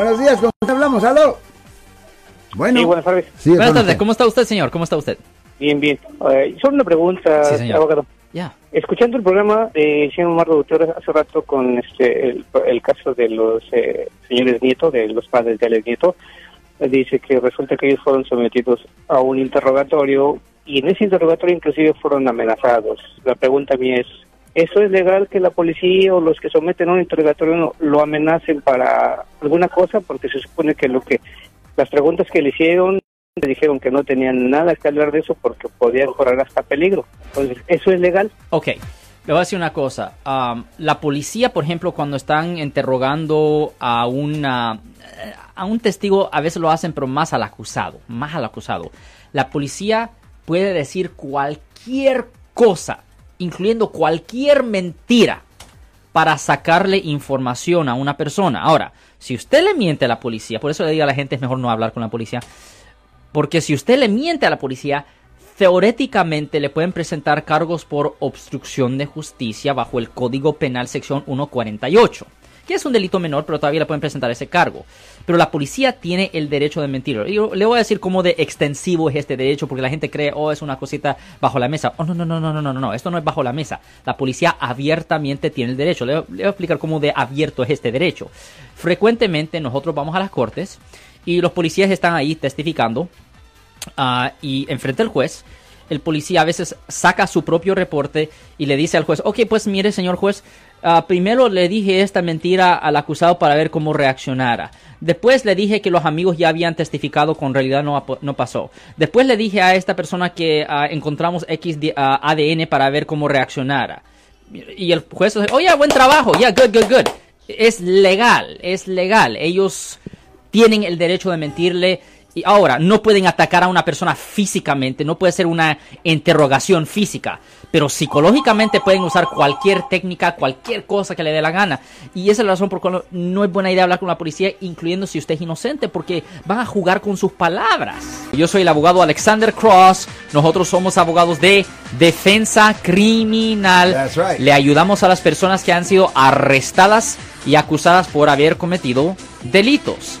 Buenos días, ¿con quién hablamos? ¿Aló? Bueno. Sí, buenas tardes. Sí, Buenas tardes. ¿cómo está usted, señor? ¿Cómo está usted? Bien, bien. Eh, solo una pregunta, Sí, señor. abogado. Ya. Escuchando el programa de señor Marco Doctor hace rato con este el, el caso de los eh, señores Nieto, de los padres de Alex Nieto, eh, dice que resulta que ellos fueron sometidos a un interrogatorio y en ese interrogatorio inclusive fueron amenazados. La pregunta mía es, ¿eso es legal que la policía o los que someten a un interrogatorio lo amenacen para alguna cosa? Porque se supone que lo que las preguntas que le hicieron le dijeron que no tenían nada que hablar de eso porque podían correr hasta peligro. Entonces, ¿eso es legal? Ok, le voy a decir una cosa. Am, la policía, por ejemplo, cuando están interrogando a, una, a un testigo, a veces lo hacen, pero más al acusado, más al acusado. La policía puede decir cualquier cosa, incluyendo cualquier mentira, para sacarle información a una persona. Ahora, si usted le miente a la policía, por eso le digo a la gente es mejor no hablar con la policía, porque si usted le miente a la policía, teóricamente le pueden presentar cargos por obstrucción de justicia bajo el Código Penal sección 148, que es un delito menor, pero todavía le pueden presentar ese cargo. Pero la policía tiene el derecho de mentir. Yo le voy a decir cómo de extensivo es este derecho, porque la gente cree, oh, es una cosita bajo la mesa. Oh, no, no, no, no, no, no, no, esto no es bajo la mesa. La policía abiertamente tiene el derecho. Le, voy a explicar cómo de abierto es este derecho. Frecuentemente nosotros vamos a las cortes y los policías están ahí testificando Ah, y enfrente al juez, el policía a veces saca su propio reporte y le dice al juez, ok, pues mire, señor juez, ah, primero le dije esta mentira al acusado para ver cómo reaccionara. Después le dije que los amigos ya habían testificado con realidad no, no pasó. Después le dije a esta persona que ah, encontramos X di- ah, ADN para ver cómo reaccionara. Y el juez dice, oye, buen trabajo, ya, good, good, good. Es legal, es legal. Ellos tienen el derecho de mentirle. Y ahora, no pueden atacar a una persona físicamente, no puede ser una interrogación física, pero psicológicamente pueden usar cualquier técnica, cualquier cosa que le dé la gana. Y esa es la razón por la cual no es buena idea hablar con la policía, incluyendo si usted es inocente, porque van a jugar con sus palabras. Yo soy el abogado Alexander Cross, nosotros somos abogados de defensa criminal. That's right. Le ayudamos a las personas que han sido arrestadas y acusadas por haber cometido delitos.